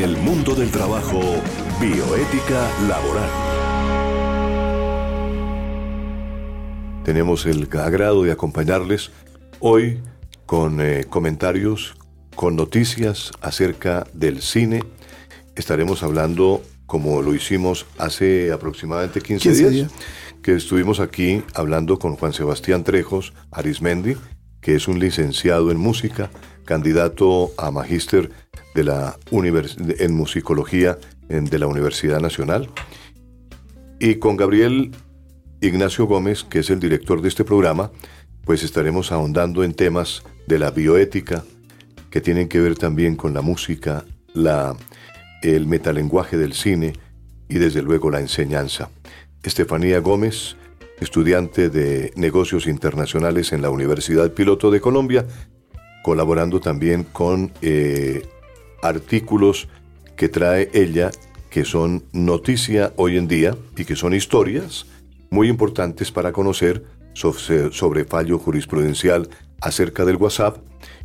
en el mundo del trabajo, bioética laboral. Tenemos el agrado de acompañarles hoy con eh, comentarios, con noticias acerca del cine. Estaremos hablando, como lo hicimos hace aproximadamente 15, días, que estuvimos aquí hablando con Juan Sebastián Trejos Arismendi, que es un licenciado en música, candidato a magíster de la en musicología de la Universidad Nacional, y con Gabriel Ignacio Gómez, que es el director de este programa, pues estaremos ahondando en temas de la bioética que tienen que ver también con la música, la, el metalenguaje del cine y desde luego la enseñanza. Estefanía Gómez, estudiante de negocios internacionales en la Universidad Piloto de Colombia, colaborando también con eh, artículos que trae ella, que son noticia hoy en día y que son historias muy importantes para conocer sobre, sobre fallo jurisprudencial acerca del WhatsApp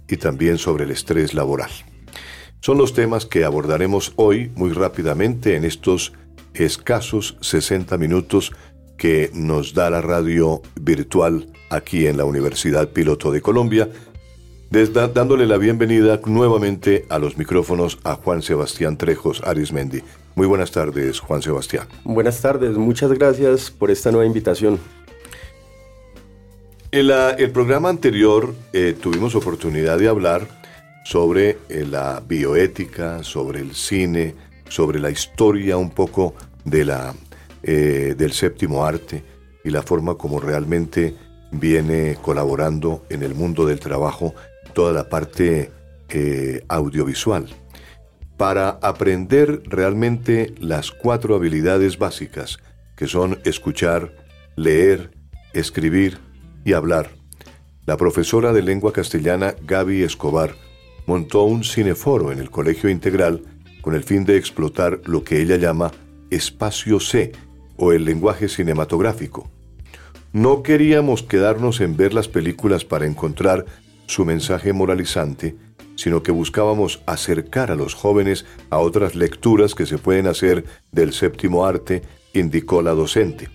y también sobre el estrés laboral. Son los temas que abordaremos hoy muy rápidamente en estos escasos 60 minutos que nos da la radio virtual aquí en la Universidad Piloto de Colombia, dándole la bienvenida nuevamente a los micrófonos a Juan Sebastián Trejos Arismendi. Muy buenas tardes, Juan Sebastián. Buenas tardes, muchas gracias por esta nueva invitación. En el programa anterior eh, tuvimos oportunidad de hablar sobre eh, la bioética, sobre el cine, sobre la historia un poco de la, eh, del séptimo arte y la forma como realmente viene colaborando en el mundo del trabajo toda la parte eh, audiovisual. Para aprender realmente las cuatro habilidades básicas, que son escuchar, leer, escribir y hablar, la profesora de lengua castellana Gaby Escobar montó un cineforo en el Colegio Integral con el fin de explotar lo que ella llama espacio C o el lenguaje cinematográfico. No queríamos quedarnos en ver las películas para encontrar su mensaje moralizante, sino que buscábamos acercar a los jóvenes a otras lecturas que se pueden hacer del séptimo arte, indicó la docente.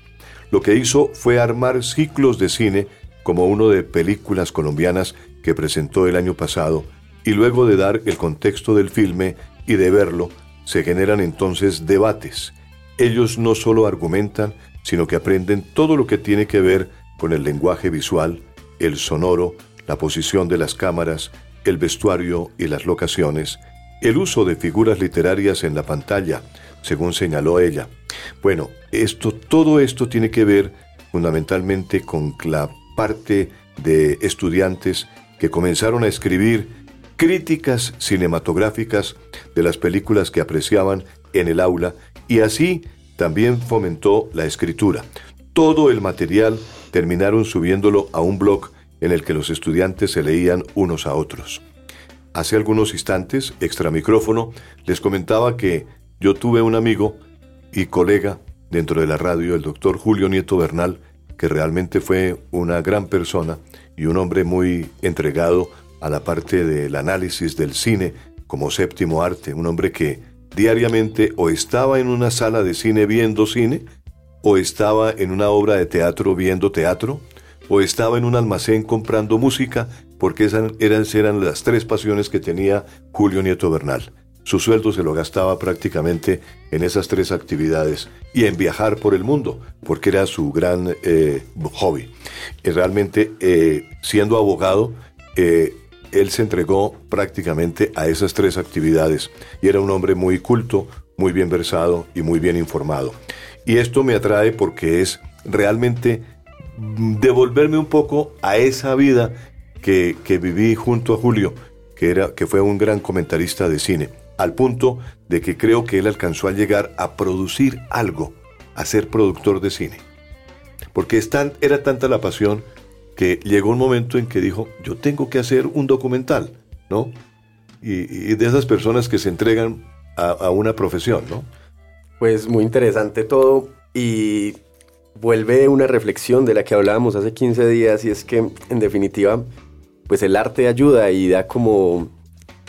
Lo que hizo fue armar ciclos de cine como uno de películas colombianas que presentó el año pasado, y luego de dar el contexto del filme y de verlo, se generan entonces debates. Ellos no solo argumentan, sino que aprenden todo lo que tiene que ver con el lenguaje visual, el sonoro, la posición de las cámaras, el vestuario y las locaciones, el uso de figuras literarias en la pantalla, según señaló ella. Bueno, esto, todo esto tiene que ver fundamentalmente con la parte de estudiantes que comenzaron a escribir críticas cinematográficas de las películas que apreciaban en el aula y así también fomentó la escritura. Todo el material terminaron subiéndolo a un blog en el que los estudiantes se leían unos a otros. Hace algunos instantes, extra micrófono, les comentaba que yo tuve un amigo y colega dentro de la radio, el doctor Julio Nieto Bernal, que realmente fue una gran persona y un hombre muy entregado a la parte del análisis del cine como séptimo arte, un hombre que diariamente o estaba en una sala de cine viendo cine, o estaba en una obra de teatro viendo teatro, o estaba en un almacén comprando música, porque esas eran, eran las tres pasiones que tenía Julio Nieto Bernal. Su sueldo se lo gastaba prácticamente en esas tres actividades y en viajar por el mundo, porque era su gran eh, hobby. Y realmente, eh, siendo abogado, eh, él se entregó prácticamente a esas tres actividades y era un hombre muy culto, muy bien versado y muy bien informado. Y esto me atrae porque es realmente devolverme un poco a esa vida que, viví junto a Julio, que, era, que fue un gran comentarista de cine, al punto de que creo que él alcanzó a llegar a producir algo, a ser productor de cine. Porque es era tanta la pasión que llegó un momento en que dijo, yo tengo que hacer un documental, ¿no? Y, de esas personas que se entregan a, una profesión, ¿no? Pues muy interesante todo y vuelve una reflexión de la que hablábamos hace 15 días y es que en definitiva pues el arte ayuda y da como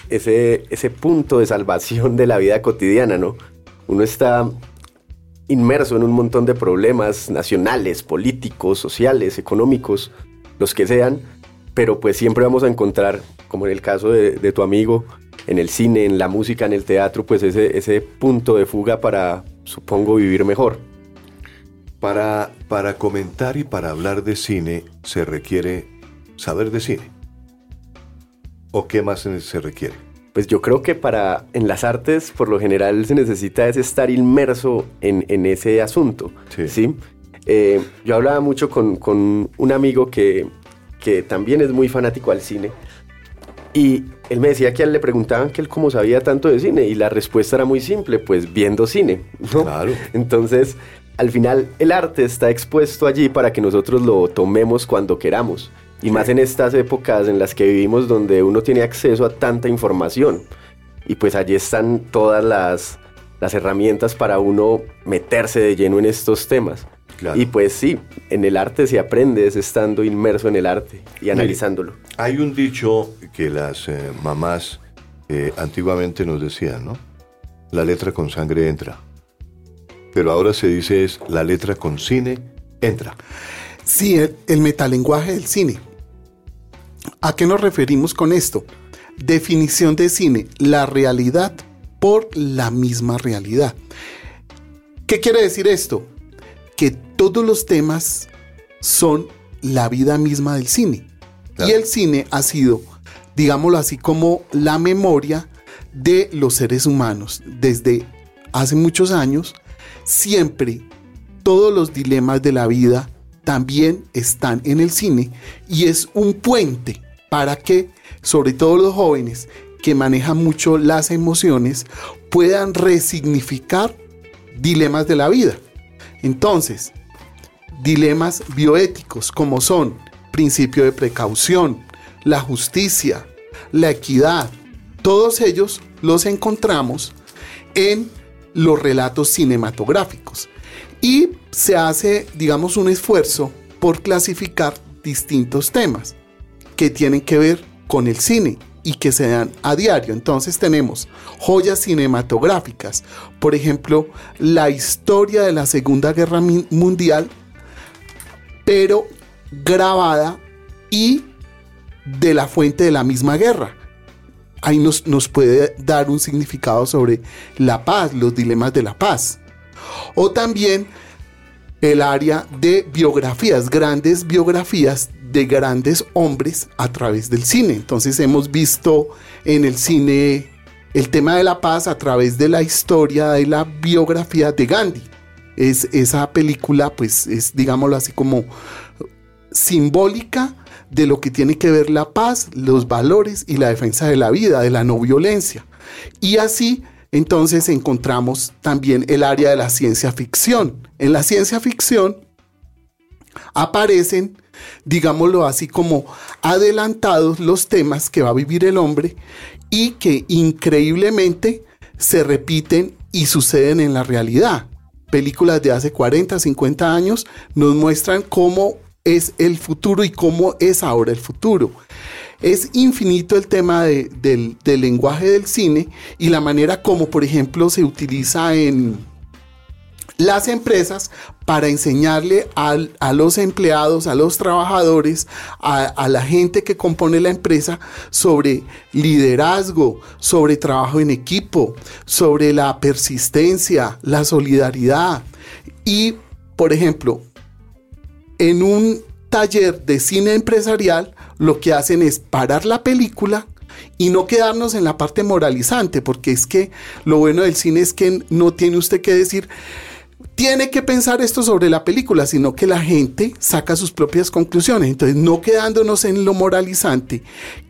ese, ese punto de salvación de la vida cotidiana, ¿no? Uno está inmerso en un montón de problemas nacionales, políticos, sociales, económicos, los que sean, pero pues siempre vamos a encontrar, como en el caso de, tu amigo, en el cine, en la música, en el teatro, pues ese, ese punto de fuga para, supongo, vivir mejor. Para, para comentar y para hablar de cine se requiere saber de cine. ¿O qué más se requiere? Pues yo creo que para en las artes por lo general se necesita es estar inmerso en, ese asunto. Sí. Eh, yo hablaba mucho con, un amigo que, que, también es muy fanático al cine y él me decía que a él le preguntaban que él cómo sabía tanto de cine y la respuesta era muy simple, pues viendo cine. Claro. Entonces, al final el arte está expuesto allí para que nosotros lo tomemos cuando queramos. Y más en estas épocas en las que vivimos donde uno tiene acceso a tanta información. Y pues allí están todas las, herramientas para uno meterse de lleno en estos temas. Y pues sí, en el arte se aprende es estando inmerso en el arte y analizándolo. Hay un dicho que las eh, mamás eh, antiguamente nos decían, ¿no? La letra con sangre entra. Pero ahora se dice es la letra con cine entra. Sí, el metalenguaje del cine. ¿A qué nos referimos con esto? Definición de cine, la realidad por la misma realidad. ¿Qué quiere decir esto? Que todos los temas son la vida misma del cine. Y el cine ha sido, digámoslo así, como la memoria de los seres humanos. Desde hace muchos años, siempre todos los dilemas de la vida, también están en el cine y es un puente para que, sobre todo los jóvenes que manejan mucho las emociones, puedan resignificar dilemas de la vida. Entonces, dilemas bioéticos como son principio de precaución, la justicia, la equidad, todos ellos los encontramos en los relatos cinematográficos. Y se hace, digamos, un esfuerzo por clasificar distintos temas que tienen que ver con el cine y que se dan a diario. Entonces tenemos joyas cinematográficas, por ejemplo, la historia de la Segunda Guerra Mundial, pero grabada y de la fuente de la misma guerra. Ahí nos, nos puede dar un significado sobre la paz, los dilemas de la paz. O también el área de biografías, grandes biografías de grandes hombres a través del cine. Entonces hemos visto en el cine el tema de la paz a través de la historia de la biografía de Gandhi. Es, esa película pues es digámoslo así como simbólica de lo que tiene que ver la paz, los valores y la defensa de la vida, de la no violencia. Y así entonces encontramos también el área de la ciencia ficción. En la ciencia ficción aparecen, digámoslo así, como adelantados los temas que va a vivir el hombre y que increíblemente se repiten y suceden en la realidad. Películas de hace 40, 50 años nos muestran cómo es el futuro y cómo es ahora el futuro. Es infinito el tema del, lenguaje del cine y la manera como, por ejemplo, se utiliza en las empresas para enseñarle a los empleados, a los trabajadores, a, la gente que compone la empresa sobre liderazgo, sobre trabajo en equipo, sobre la persistencia, la solidaridad. Y, por ejemplo, en un taller de cine empresarial, lo que hacen es parar la película y no quedarnos en la parte moralizante, porque es que lo bueno del cine es que no tiene usted que decir, tiene que pensar esto sobre la película, sino que la gente saca sus propias conclusiones. Entonces, no quedándonos en lo moralizante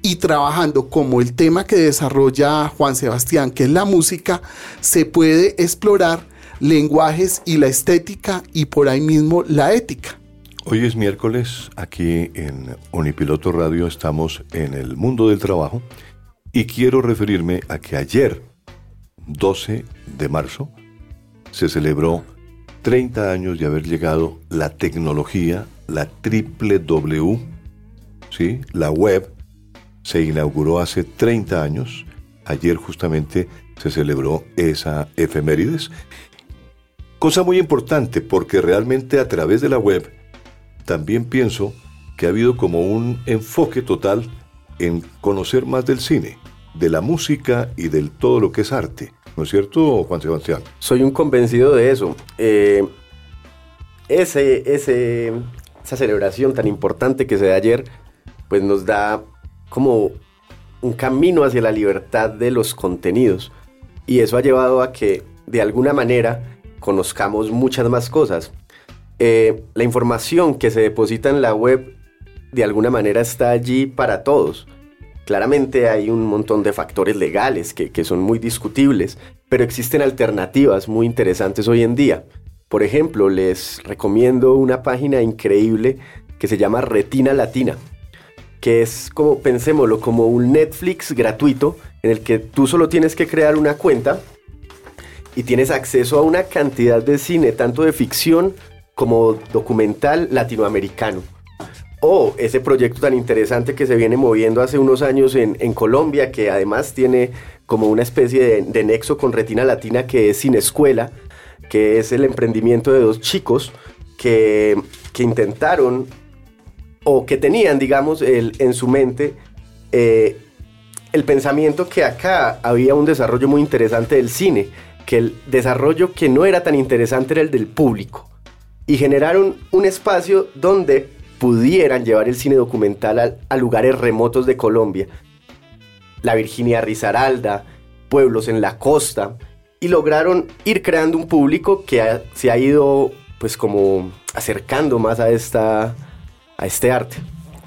y trabajando como el tema que desarrolla Juan Sebastián, que es la música, se puede explorar lenguajes y la estética y por ahí mismo la ética. Hoy es miércoles, aquí en Unipiloto Radio estamos en el mundo del trabajo y quiero referirme a que ayer, 12 de marzo, se celebró 30 años de haber llegado la tecnología, la triple W, ¿sí? la web, se inauguró hace 30 años ayer justamente se celebró esa efemérides. Cosa muy importante porque realmente a través de la web también pienso que ha habido como un enfoque total en conocer más del cine, de la música y del todo lo que es arte. ¿No es cierto, Juan Sebastián? Soy un convencido de eso. Eh, esa celebración tan importante que se da ayer, pues nos da como un camino hacia la libertad de los contenidos. Y eso ha llevado a que, de alguna manera, conozcamos muchas más cosas. Eh, la información que se deposita en la web, de alguna manera, está allí para todos. Claramente hay un montón de factores legales que, son muy discutibles, pero existen alternativas muy interesantes hoy en día. Por ejemplo, les recomiendo una página increíble que se llama Retina Latina, que es como, pensémoslo, como un Netflix gratuito en el que tú solo tienes que crear una cuenta y tienes acceso a una cantidad de cine, tanto de ficción como documental latinoamericano. O ese proyecto tan interesante que se viene moviendo hace unos años en, Colombia, que además tiene como una especie de, nexo con Retina Latina, que es Sin Escuela, que es el emprendimiento de dos chicos que, intentaron o que tenían, digamos, el, en su mente eh, el pensamiento que acá había un desarrollo muy interesante del cine, que el desarrollo que no era tan interesante era el del público. Y generaron un espacio donde pudieran llevar el cine documental a, lugares remotos de Colombia. La Virginia Rizaralda, pueblos en la costa, y lograron ir creando un público que se ha ido pues como acercando más a, esta, a este arte.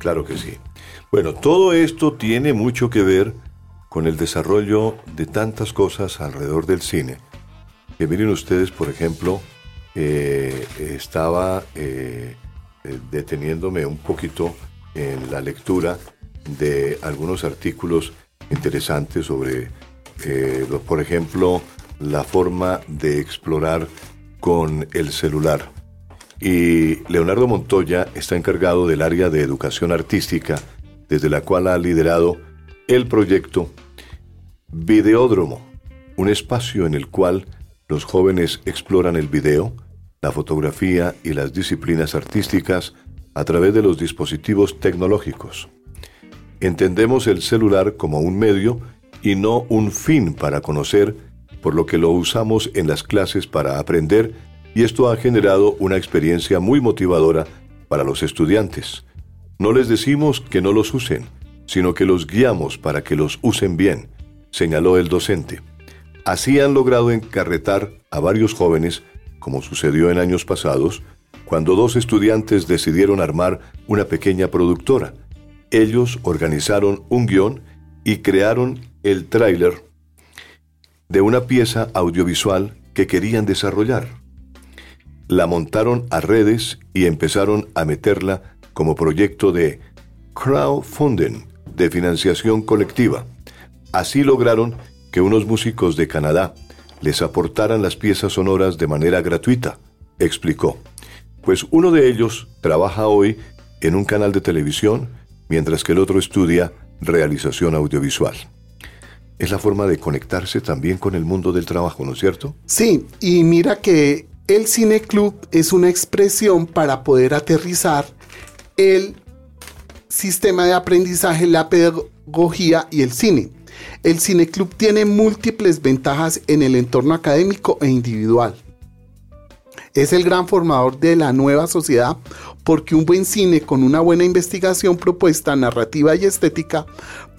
Claro que sí. Bueno, todo esto tiene mucho que ver con el desarrollo de tantas cosas alrededor del cine. Que miren ustedes, por ejemplo, eh, estaba eh, eh, deteniéndome un poquito en la lectura de algunos artículos interesantes sobre, por ejemplo, la forma de explorar con el celular. Y Leonardo Montoya está encargado del área de educación artística, desde la cual ha liderado el proyecto Videódromo, un espacio en el cual los jóvenes exploran el video, la fotografía y las disciplinas artísticas a través de los dispositivos tecnológicos. Entendemos el celular como un medio y no un fin para conocer por lo que lo usamos en las clases para aprender y esto ha generado una experiencia muy motivadora para los estudiantes. No les decimos que no los usen, sino que los guiamos para que los usen bien, señaló el docente. Así han logrado encarretar a varios jóvenes, como sucedió en años pasados, cuando dos estudiantes decidieron armar una pequeña productora. Ellos organizaron un guion y crearon el tráiler de una pieza audiovisual que querían desarrollar. La montaron a redes y empezaron a meterla como proyecto de crowdfunding, de financiación colectiva. Así lograron que unos músicos de Canadá les aportaran las piezas sonoras de manera gratuita, explicó. Pues uno de ellos trabaja hoy en un canal de televisión, mientras que el otro estudia realización audiovisual es la forma de conectarse también con el mundo del trabajo, ¿no es cierto? Sí, y mira que el Cine Club es una expresión para poder aterrizar el sistema de aprendizaje, la pedagogía y el cine. El Cine Club tiene múltiples ventajas en el entorno académico e individual. Es el gran formador de la nueva sociedad porque un buen cine con una buena investigación, propuesta, narrativa y estética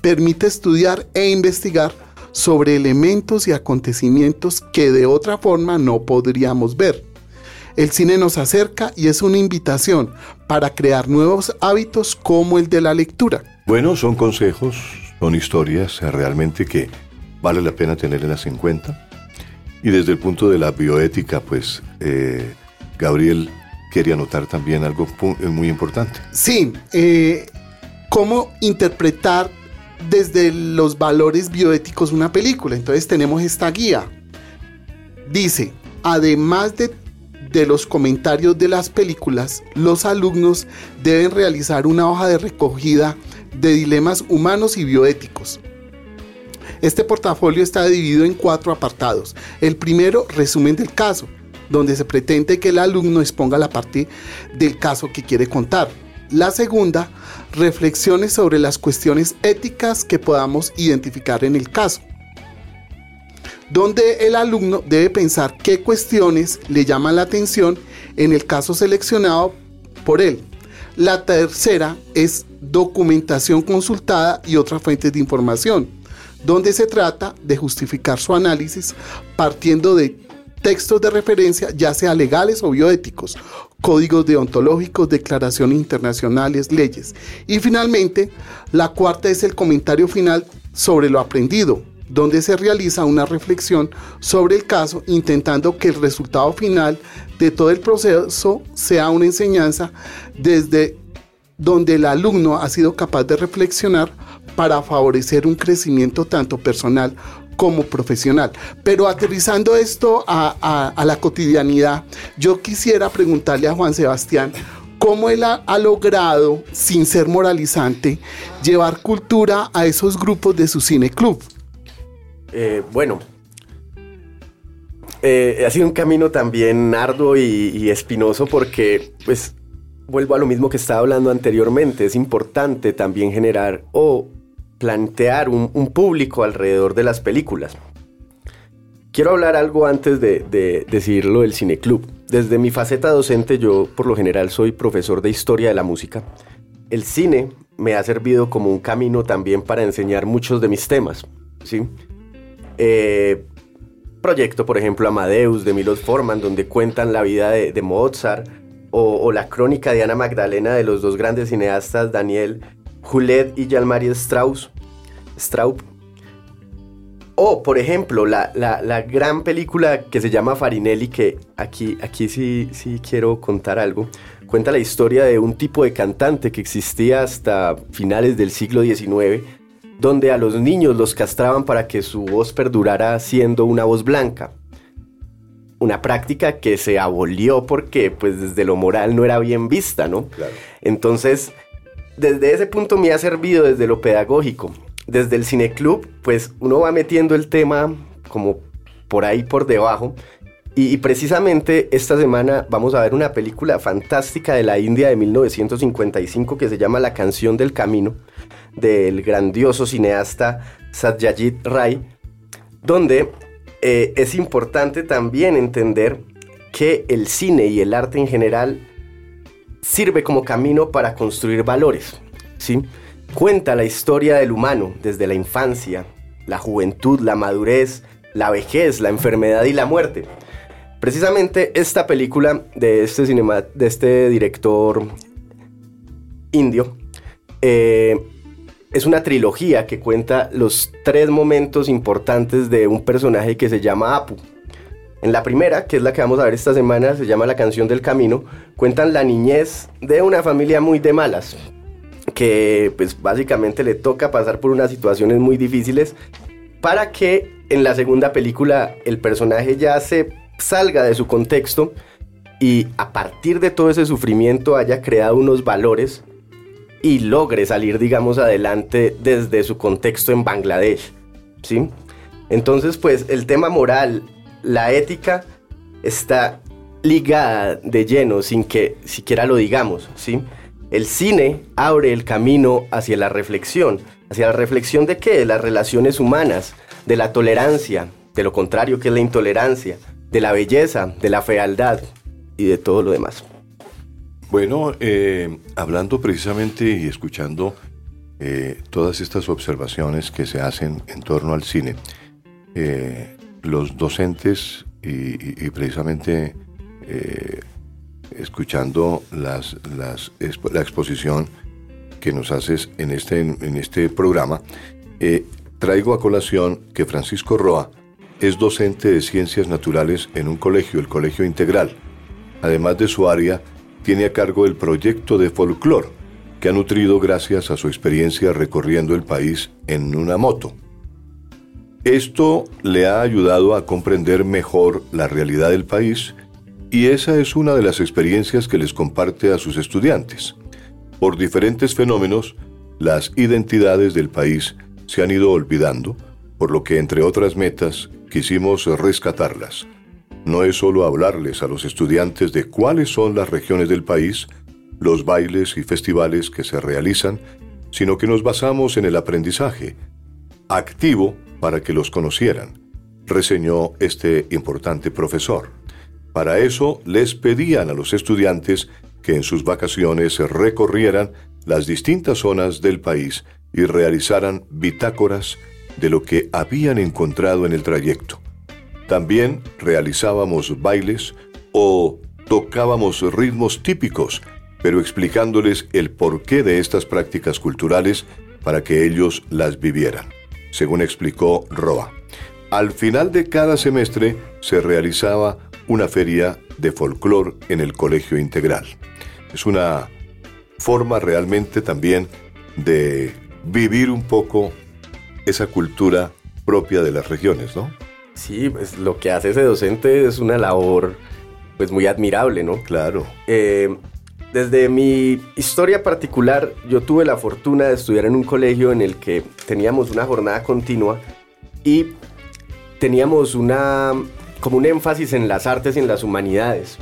permite estudiar e investigar sobre elementos y acontecimientos que de otra forma no podríamos ver. El cine nos acerca y es una invitación para crear nuevos hábitos como el de la lectura. Bueno, son consejos, son historias realmente que vale la pena tenerlas en cuenta. Y desde el punto de la bioética, pues eh, Gabriel quería notar también algo muy importante. Sí, eh, cómo interpretar desde los valores bioéticos una película. Entonces tenemos esta guía. Dice, además de, de, los comentarios de las películas, los alumnos deben realizar una hoja de recogida de dilemas humanos y bioéticos. Este portafolio está dividido en cuatro apartados. El primero, resumen del caso, donde se pretende que el alumno exponga la parte del caso que quiere contar. La segunda, reflexiones sobre las cuestiones éticas que podamos identificar en el caso donde el alumno debe pensar qué cuestiones le llaman la atención en el caso seleccionado por él. La tercera es documentación consultada y otras fuentes de información, donde se trata de justificar su análisis partiendo de textos de referencia, ya sea legales o bioéticos, códigos deontológicos, declaraciones internacionales, leyes. Y finalmente, la cuarta es el comentario final sobre lo aprendido, donde se realiza una reflexión sobre el caso intentando que el resultado final de todo el proceso sea una enseñanza desde donde el alumno ha sido capaz de reflexionar para favorecer un crecimiento tanto personal como profesional. Pero aterrizando esto a, la cotidianidad, yo quisiera preguntarle a Juan Sebastián cómo él ha, logrado, sin ser moralizante, llevar cultura a esos grupos de su cine club. Eh, bueno, eh, ha sido un camino también arduo y, espinoso porque, pues, vuelvo a lo mismo que estaba hablando anteriormente, es importante también generar o plantear un, público alrededor de las películas. Quiero hablar algo antes de, de decirlo del cineclub. Desde mi faceta docente, yo por lo general soy profesor de historia de la música. El cine me ha servido como un camino también para enseñar muchos de mis temas. ¿sí? Eh, proyecto, por ejemplo, Amadeus de Milos Forman, donde cuentan la vida de, Mozart, o, la crónica de Ana Magdalena de los dos grandes cineastas, Daniel Julet y Jean-Marie Strauss, Straub. O, por ejemplo, la, gran película que se llama Farinelli, que aquí, aquí sí, sí quiero contar algo, cuenta la historia de un tipo de cantante que existía hasta finales del siglo XIX, donde a los niños los castraban para que su voz perdurara siendo una voz blanca. Una práctica que se abolió porque pues desde lo moral no era bien vista, ¿no? Entonces, desde ese punto me ha servido desde lo pedagógico. Desde el cineclub, pues uno va metiendo el tema como por ahí por debajo. y, precisamente esta semana vamos a ver una película fantástica de la India de 1955 que se llama La canción del camino del grandioso cineasta Satyajit Ray, donde eh, es importante también entender que el cine y el arte en general sirve como camino para construir valores. ¿sí? Cuenta la historia del humano desde la infancia, la juventud, la madurez, la vejez, la enfermedad y la muerte. Precisamente esta película de este, cinema, de este director indio eh, es una trilogía que cuenta los tres momentos importantes de un personaje que se llama Apu. En la primera, que es la que vamos a ver esta semana, se llama La canción del camino, cuentan la niñez de una familia muy de malas, que pues básicamente le toca pasar por unas situaciones muy difíciles para que en la segunda película el personaje ya se salga de su contexto y a partir de todo ese sufrimiento haya creado unos valores y logre salir, digamos, adelante desde su contexto en Bangladesh. ¿sí? Entonces, pues el tema moral, la ética, está ligada de lleno sin que siquiera lo digamos. ¿sí? El cine abre el camino hacia la reflexión. ¿Hacia la reflexión de qué? De las relaciones humanas, de la tolerancia, de lo contrario que es la intolerancia, de la belleza, de la fealdad y de todo lo demás. Bueno, eh, hablando precisamente y escuchando eh, todas estas observaciones que se hacen en torno al cine, eh, los docentes y, precisamente escuchando las, las, la exposición que nos haces en este, en este programa, traigo a colación que Francisco Roa es docente de ciencias naturales en un colegio, el Colegio Integral. Además de su área, tiene a cargo el proyecto de folclore que ha nutrido gracias a su experiencia recorriendo el país en una moto. Esto le ha ayudado a comprender mejor la realidad del país y esa es una de las experiencias que les comparte a sus estudiantes. Por diferentes fenómenos, las identidades del país se han ido olvidando, por lo que entre otras metas quisimos rescatarlas. No es solo hablarles a los estudiantes de cuáles son las regiones del país, los bailes y festivales que se realizan, sino que nos basamos en el aprendizaje, activo para que los conocieran, reseñó este importante profesor. Para eso les pedían a los estudiantes que en sus vacaciones recorrieran las distintas zonas del país y realizaran bitácoras de lo que habían encontrado en el trayecto. También realizábamos bailes o tocábamos ritmos típicos, pero explicándoles el porqué de estas prácticas culturales para que ellos las vivieran, según explicó Roa. Al final de cada semestre se realizaba una feria de folclore en el colegio integral. Es una forma realmente también de vivir un poco esa cultura propia de las regiones, ¿no? Sí, pues lo que hace ese docente es una labor pues muy admirable, ¿no? Claro. Eh, desde mi historia particular, yo tuve la fortuna de estudiar en un colegio en el que teníamos una jornada continua y teníamos una como un énfasis en las artes y en las humanidades.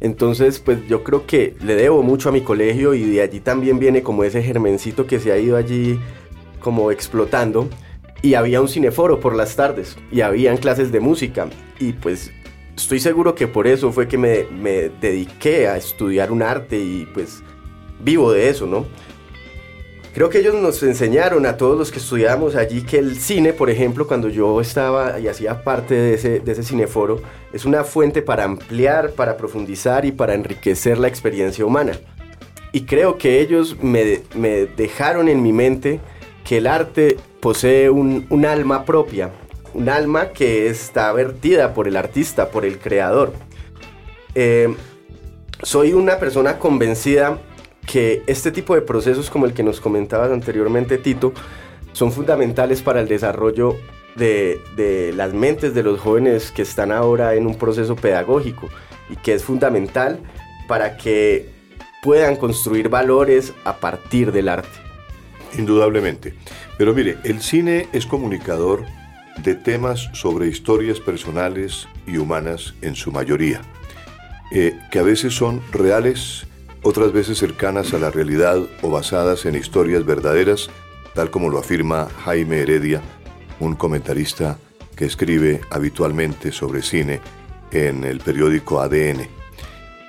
Entonces, pues yo creo que le debo mucho a mi colegio y de allí también viene como ese germencito que se ha ido allí como explotando y había un cineforo por las tardes y habían clases de música y pues estoy seguro que por eso fue que me, me dediqué a estudiar un arte y pues vivo de eso, ¿no? Creo que ellos nos enseñaron a todos los que estudiábamos allí que el cine, por ejemplo, cuando yo estaba y hacía parte de ese, de ese cineforo, es una fuente para ampliar, para profundizar y para enriquecer la experiencia humana. Y creo que ellos me, me dejaron en mi mente que el arte posee un, alma propia, un alma que está vertida por el artista, por el creador. Eh, soy una persona convencida que este tipo de procesos como el que nos comentabas anteriormente, Tito, son fundamentales para el desarrollo de, de, las mentes de los jóvenes que están ahora en un proceso pedagógico y que es fundamental para que puedan construir valores a partir del arte. Indudablemente. Pero mire, el cine es comunicador de temas sobre historias personales y humanas en su mayoría, eh, que a veces son reales, otras veces cercanas a la realidad o basadas en historias verdaderas, tal como lo afirma Jaime Heredia, un comentarista que escribe habitualmente sobre cine en el periódico ADN.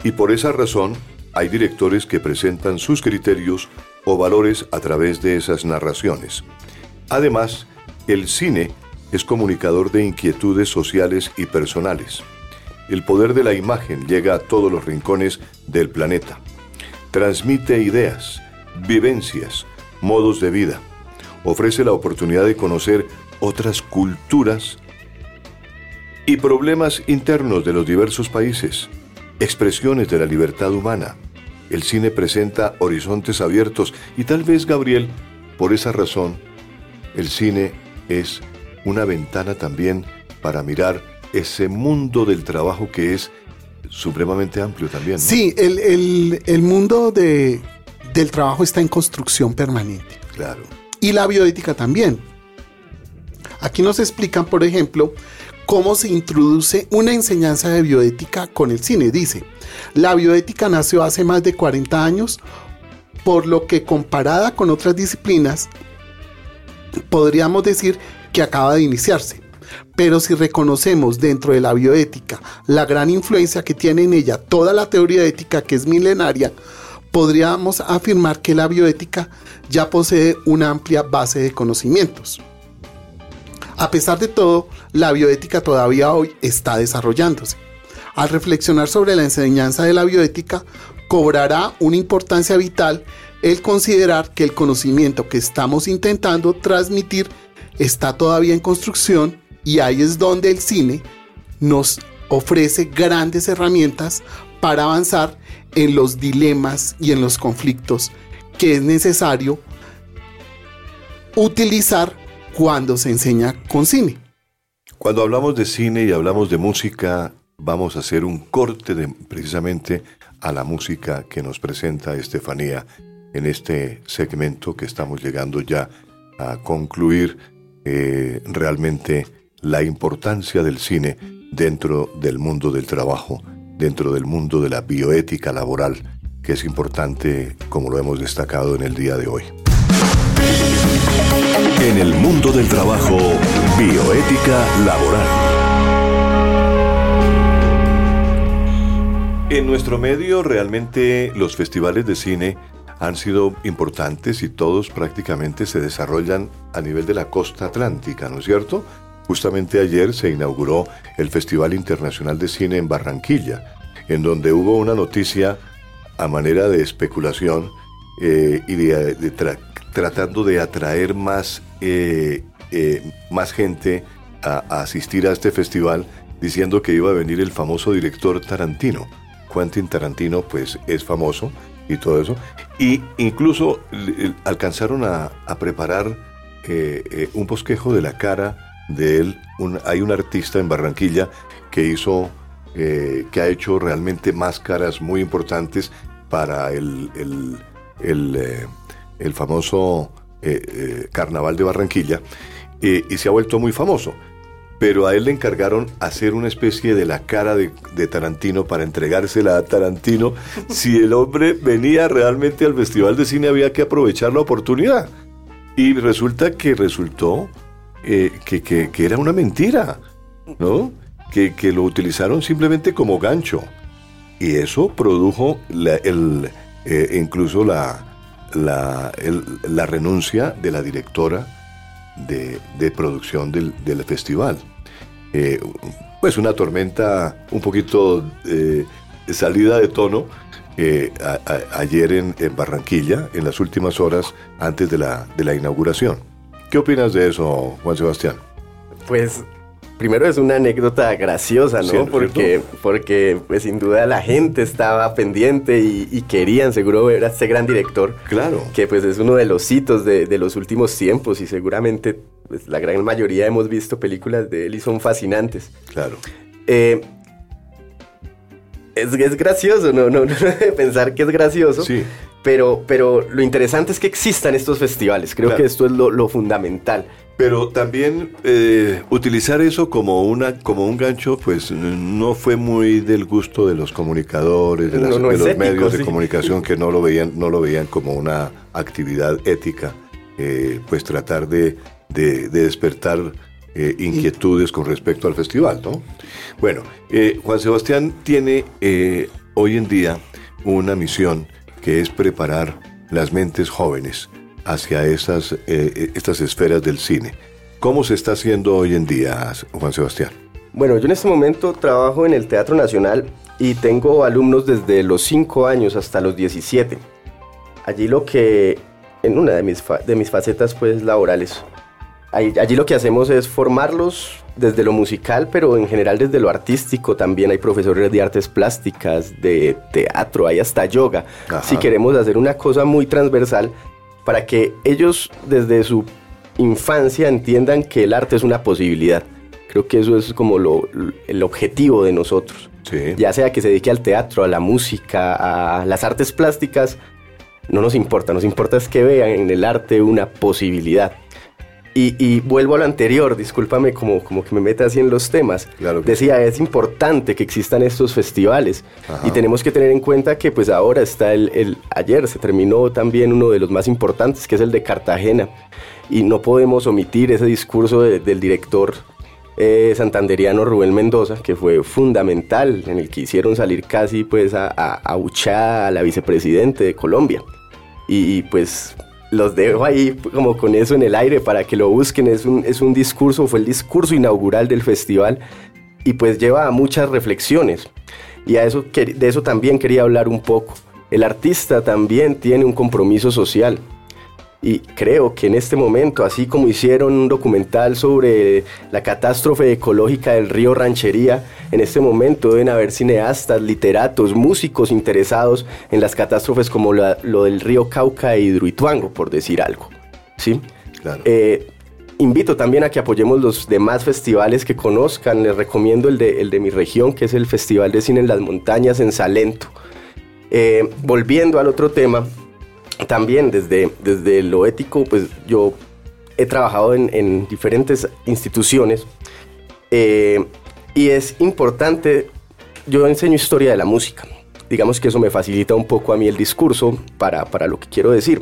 Y por esa razón, hay directores que presentan sus criterios o valores a través de esas narraciones. Además, el cine es comunicador de inquietudes sociales y personales. El poder de la imagen llega a todos los rincones del planeta. Transmite ideas, vivencias, modos de vida. Ofrece la oportunidad de conocer otras culturas y problemas internos de los diversos países, expresiones de la libertad humana. El cine presenta horizontes abiertos y tal vez, Gabriel, por esa razón, el cine es una ventana también para mirar ese mundo del trabajo que es supremamente amplio también. Sí, el, mundo de, del trabajo está en construcción permanente. Claro. Y la bioética también. Aquí nos explican, por ejemplo, cómo se introduce una enseñanza de bioética con el cine. Dice, la bioética nació hace más de 40 años, por lo que comparada con otras disciplinas, podríamos decir que acaba de iniciarse. Pero si reconocemos dentro de la bioética la gran influencia que tiene en ella toda la teoría ética que es milenaria, podríamos afirmar que la bioética ya posee una amplia base de conocimientos. A pesar de todo, la bioética todavía hoy está desarrollándose. Al reflexionar sobre la enseñanza de la bioética, cobrará una importancia vital el considerar que el conocimiento que estamos intentando transmitir está todavía en construcción y ahí es donde el cine nos ofrece grandes herramientas para avanzar en los dilemas y en los conflictos que es necesario utilizar cuando se enseña con cine. Cuando hablamos de cine y hablamos de música, vamos a hacer un corte de, precisamente a la música que nos presenta Estefanía en este segmento que estamos llegando ya a concluir eh, realmente la importancia del cine dentro del mundo del trabajo, dentro del mundo de la bioética laboral, que es importante como lo hemos destacado en el día de hoy. En el mundo del trabajo, bioética laboral. En nuestro medio realmente los festivales de cine han sido importantes y todos prácticamente se desarrollan a nivel de la costa atlántica, ¿no es cierto? Justamente ayer se inauguró el Festival Internacional de Cine en Barranquilla, en donde hubo una noticia a manera de especulación eh, y de, tratando de atraer más, eh, eh, más gente a, asistir a este festival, diciendo que iba a venir el famoso director Tarantino. Quentin Tarantino, pues es famoso y todo eso. Y incluso alcanzaron a, preparar un bosquejo de la cara de él. hay un artista en Barranquilla que hizo, eh, que ha hecho realmente máscaras muy importantes para el, eh, famoso eh, Carnaval de Barranquilla y se ha vuelto muy famoso. Pero a él le encargaron hacer una especie de la cara de, de Tarantino para entregársela a Tarantino. si el hombre venía realmente al Festival de Cine había que aprovechar la oportunidad. Y resulta que resultó eh, que, era una mentira, ¿no? Que, lo utilizaron simplemente como gancho. Y eso produjo el, eh, incluso la, la, renuncia de la directora de, producción del, festival. Eh, pues una tormenta un poquito salida de tono ayer en, en, Barranquilla, en las últimas horas antes de la, de la inauguración. ¿Qué opinas de eso, Juan Sebastián? Pues primero es una anécdota graciosa, ¿no? porque, porque pues, sin duda la gente estaba pendiente y, querían seguro ver a este gran director. Claro. Que pues es uno de los hitos de, los últimos tiempos y seguramente pues, la gran mayoría hemos visto películas de él y son fascinantes. Claro. Eh, es, es, gracioso, ¿no? No, no, pensar que es gracioso. Sí. Pero, pero lo interesante es que existan estos festivales. Creo que esto es lo, fundamental. Pero también eh, utilizar eso como una como un gancho, pues no fue muy del gusto de los comunicadores, de, los medios de comunicación que no lo veían no lo veían como una actividad ética, eh, pues tratar de, despertar eh, inquietudes con respecto al festival, ¿no? Bueno, Juan Sebastián tiene hoy en día una misión que es preparar las mentes jóvenes hacia esas, eh, estas esferas del cine. ¿Cómo se está haciendo hoy en día, Juan Sebastián? Bueno, yo en este momento trabajo en el Teatro Nacional y tengo alumnos desde los 5 años hasta los 17. Allí lo que, en una de mis, de mis facetas pues laborales, allí lo que hacemos es formarlos desde lo musical, pero en general desde lo artístico también hay profesores de artes plásticas, de teatro, hay hasta yoga. Si queremos hacer una cosa muy transversal para que ellos desde su infancia entiendan que el arte es una posibilidad. Creo que eso es como lo, el objetivo de nosotros. Ya sea que se dedique al teatro, a la música, a las artes plásticas, no nos importa, nos importa es que vean en el arte una posibilidad. Y, vuelvo a lo anterior, discúlpame como, como que me meta así en los temas. Decía, es importante que existan estos festivales y tenemos que tener en cuenta que pues ahora está el, ayer se terminó también uno de los más importantes, que es el de Cartagena. Y no podemos omitir ese discurso del director eh, santanderiano Rubén Mendoza, que fue fundamental, en el que hicieron salir casi pues a, a, a a la vicepresidente de Colombia. y pues los dejo ahí como con eso en el aire para que lo busquen. Es un, es un discurso, fue el discurso inaugural del festival y pues lleva a muchas reflexiones. Y a eso, de eso también quería hablar un poco. El artista también tiene un compromiso social. Y creo que en este momento, así como hicieron un documental sobre la catástrofe ecológica del río Ranchería, en este momento deben haber cineastas, literatos, músicos interesados en las catástrofes como lo del río Cauca e Hidroituango, por decir algo. ¿sí? Eh, invito también a que apoyemos los demás festivales que conozcan. Les recomiendo el de, el de mi región, que es el Festival de Cine en las Montañas en Salento. Eh, volviendo al otro tema, también desde, desde lo ético, pues yo he trabajado en, diferentes instituciones eh, y es importante, yo enseño historia de la música, digamos que eso me facilita un poco a mí el discurso para, para lo que quiero decir.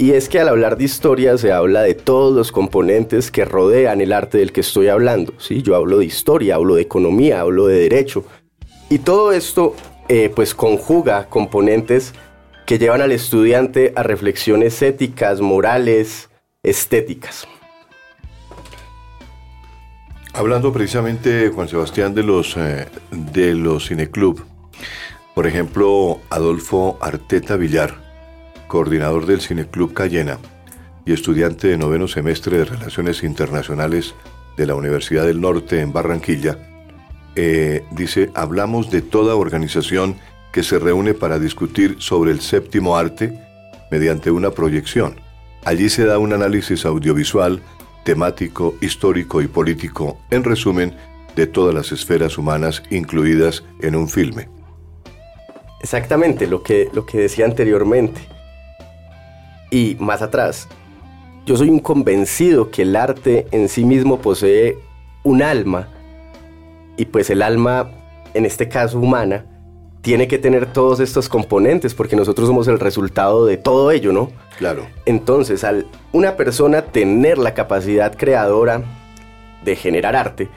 Y es que al hablar de historia se habla de todos los componentes que rodean el arte del que estoy hablando. ¿sí? Yo hablo de historia, hablo de economía, hablo de derecho. Y todo esto eh, pues conjuga componentes que llevan al estudiante a reflexiones éticas, morales, estéticas. Hablando precisamente, Juan Sebastián, de los, eh, de los cineclub, por ejemplo, Adolfo Arteta Villar, coordinador del Cineclub Cayena y estudiante de noveno semestre de Relaciones Internacionales de la Universidad del Norte en Barranquilla, eh, dice, hablamos de toda organización que se reúne para discutir sobre el séptimo arte mediante una proyección. Allí se da un análisis audiovisual, temático, histórico y político, en resumen, de todas las esferas humanas incluidas en un filme. Exactamente, lo que, lo que decía anteriormente. Y más atrás, yo soy un convencido que el arte en sí mismo posee un alma. Y pues el alma, en este caso humana, tiene que tener todos estos componentes porque nosotros somos el resultado de todo ello, ¿no? Claro. Entonces, al una persona tener la capacidad creadora de generar arte,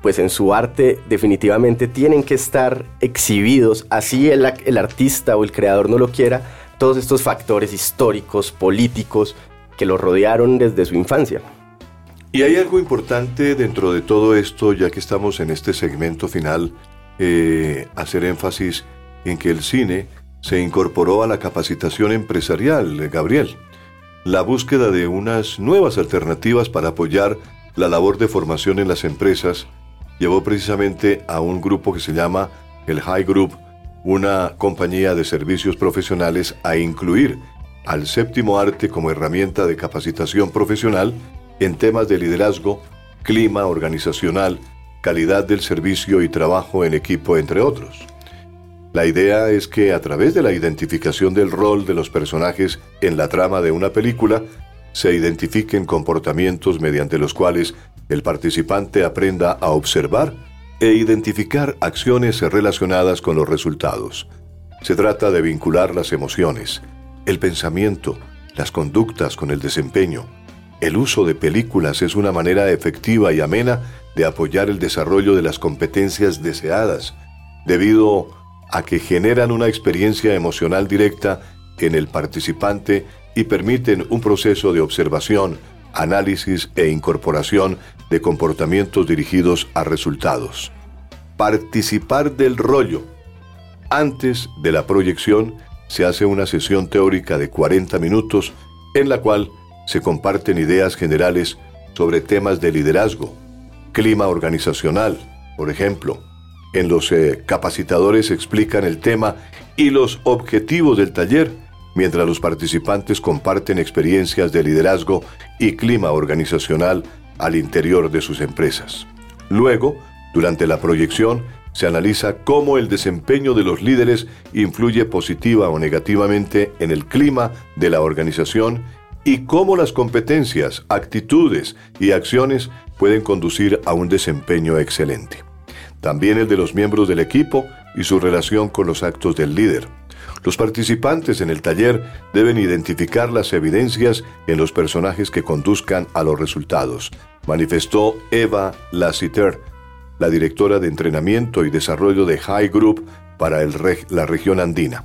pues en su arte definitivamente tienen que estar exhibidos, así el, el artista o el creador no lo quiera, todos estos factores históricos, políticos, que lo rodearon desde su infancia. Y hay algo importante dentro de todo esto, ya que estamos en este segmento final, eh, hacer énfasis en que el cine se incorporó a la capacitación empresarial, Gabriel. La búsqueda de unas nuevas alternativas para apoyar la labor de formación en las empresas llevó precisamente a un grupo que se llama el High Group, una compañía de servicios profesionales a incluir al séptimo arte como herramienta de capacitación profesional en temas de liderazgo, clima organizacional, calidad del servicio y trabajo en equipo, entre otros. La idea es que a través de la identificación del rol de los personajes en la trama de una película, se identifiquen comportamientos mediante los cuales el participante aprenda a observar e identificar acciones relacionadas con los resultados. Se trata de vincular las emociones, el pensamiento, las conductas con el desempeño. El uso de películas es una manera efectiva y amena de apoyar el desarrollo de las competencias deseadas, debido a que generan una experiencia emocional directa en el participante y permiten un proceso de observación, análisis e incorporación de comportamientos dirigidos a resultados. Participar del rollo. Antes de la proyección se hace una sesión teórica de 40 minutos en la cual se comparten ideas generales sobre temas de liderazgo, clima organizacional, por ejemplo. En los eh, capacitadores explican el tema y los objetivos del taller mientras los participantes comparten experiencias de liderazgo y clima organizacional al interior de sus empresas. Luego, durante la proyección, se analiza cómo el desempeño de los líderes influye positiva o negativamente en el clima de la organización y cómo las competencias, actitudes y acciones pueden conducir a un desempeño excelente. También el de los miembros del equipo y su relación con los actos del líder. Los participantes en el taller deben identificar las evidencias en los personajes que conduzcan a los resultados, manifestó Eva Lassiter, la directora de entrenamiento y desarrollo de High Group para la región andina.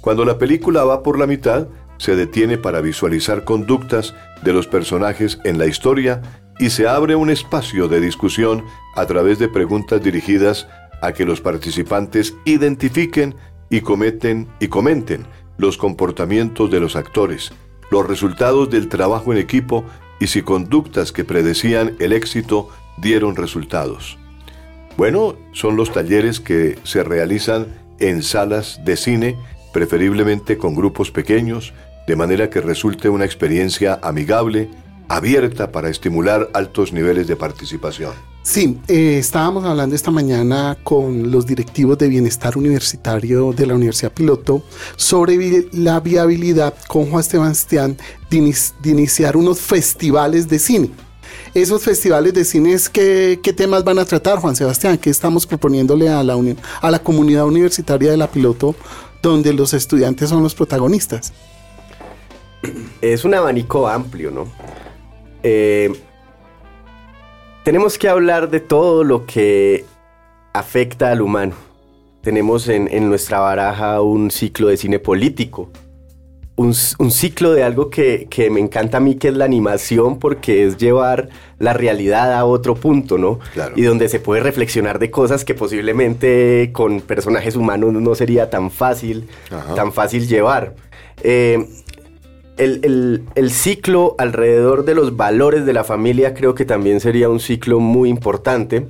Cuando la película va por la mitad, se detiene para visualizar conductas de los personajes en la historia y se abre un espacio de discusión a través de preguntas dirigidas a que los participantes identifiquen y cometen y comenten los comportamientos de los actores, los resultados del trabajo en equipo y si conductas que predecían el éxito dieron resultados. Bueno, son los talleres que se realizan en salas de cine, preferiblemente con grupos pequeños, de manera que resulte una experiencia amigable, abierta para estimular altos niveles de participación. Sí, eh, estábamos hablando esta mañana con los directivos de bienestar universitario de la Universidad Piloto sobre la viabilidad con Juan Sebastián de, iniciar unos festivales de cine. Esos festivales de cine, ¿qué, ¿qué, temas van a tratar, Juan Sebastián? ¿Qué estamos proponiéndole a la, a la comunidad universitaria de la Piloto, donde los estudiantes son los protagonistas? Es un abanico amplio, ¿no? Eh, tenemos que hablar de todo lo que afecta al humano. Tenemos en, nuestra baraja un ciclo de cine político, un, ciclo de algo que, me encanta a mí, que es la animación, porque es llevar la realidad a otro punto, ¿no? Y donde se puede reflexionar de cosas que posiblemente con personajes humanos no sería tan fácil, tan fácil llevar. Eh, el, ciclo alrededor de los valores de la familia creo que también sería un ciclo muy importante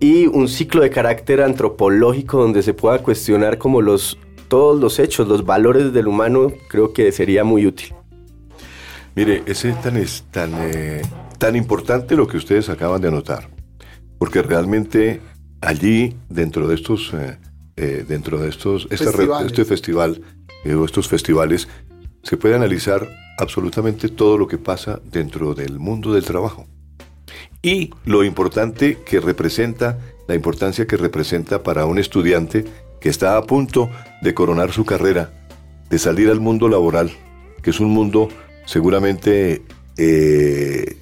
y un ciclo de carácter antropológico donde se pueda cuestionar como los todos los hechos, los valores del humano, creo que sería muy útil. Mire, ese tan, es tan, eh, tan importante lo que ustedes acaban de anotar, porque realmente allí, dentro de estos, eh, eh, dentro de estos, este festival, o estos festivales, se puede analizar absolutamente todo lo que pasa dentro del mundo del trabajo. Y lo importante que representa, la importancia que representa para un estudiante que está a punto de coronar su carrera, de salir al mundo laboral, que es un mundo seguramente eh,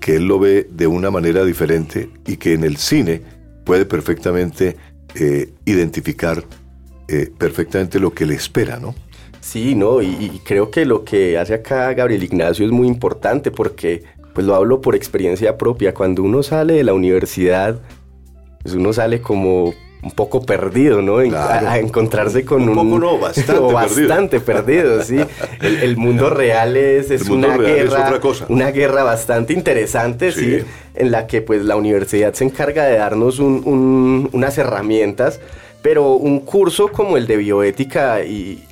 que él lo ve de una manera diferente y que en el cine puede perfectamente eh, identificar eh, perfectamente lo que le espera, ¿no? Sí, no, y, creo que lo que hace acá Gabriel Ignacio es muy importante porque, pues lo hablo por experiencia propia, cuando uno sale de la universidad, pues uno sale como un poco perdido, ¿no? A, encontrarse con un... Un poco no, bastante perdido. Bastante perdido, sí. El, mundo real es, es una guerra... otra cosa. Una guerra bastante interesante, sí. en la que pues la universidad se encarga de darnos unas herramientas, pero un curso como el de bioética y,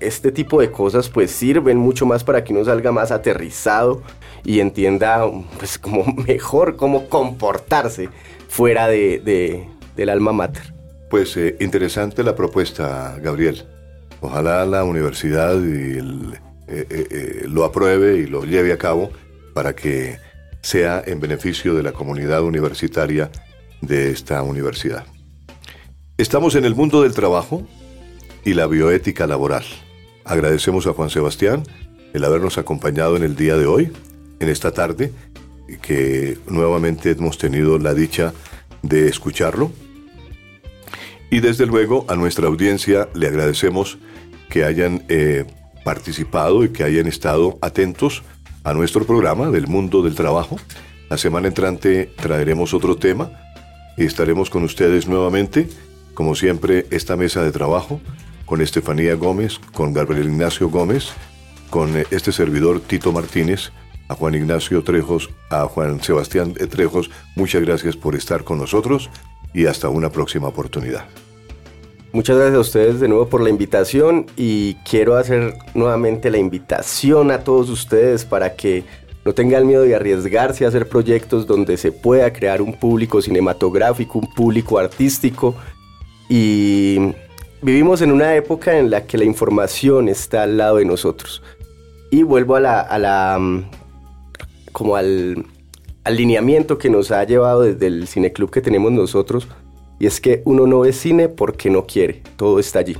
este tipo de cosas pues sirven mucho más para que uno salga más aterrizado y entienda pues como mejor cómo comportarse fuera de, del alma mater. Pues eh, interesante la propuesta, Gabriel. Ojalá la universidad eh, eh, lo apruebe y lo lleve a cabo para que sea en beneficio de la comunidad universitaria de esta universidad. Estamos en el mundo del trabajo y la bioética laboral. Agradecemos a Juan Sebastián el habernos acompañado en el día de hoy, en esta tarde, que nuevamente hemos tenido la dicha de escucharlo. Y desde luego a nuestra audiencia le agradecemos que hayan eh, participado y que hayan estado atentos a nuestro programa del mundo del trabajo. La semana entrante traeremos otro tema y estaremos con ustedes nuevamente, como siempre, esta mesa de trabajo con Estefanía Gómez, con Gabriel Ignacio Gómez, con eh, este servidor Tito Martínez, a Juan Ignacio Trejos, a Juan Sebastián Trejos, muchas gracias por estar con nosotros y hasta una próxima oportunidad. Muchas gracias a ustedes de nuevo por la invitación y quiero hacer nuevamente la invitación a todos ustedes para que no tengan miedo de arriesgarse a hacer proyectos donde se pueda crear un público cinematográfico, un público artístico y Vivimos en una época en la que la información está al lado de nosotros. Y vuelvo a la, a la mm, como al alineamiento que nos ha llevado desde el cineclub que tenemos nosotros, y es que uno no ve cine porque no quiere, todo está allí.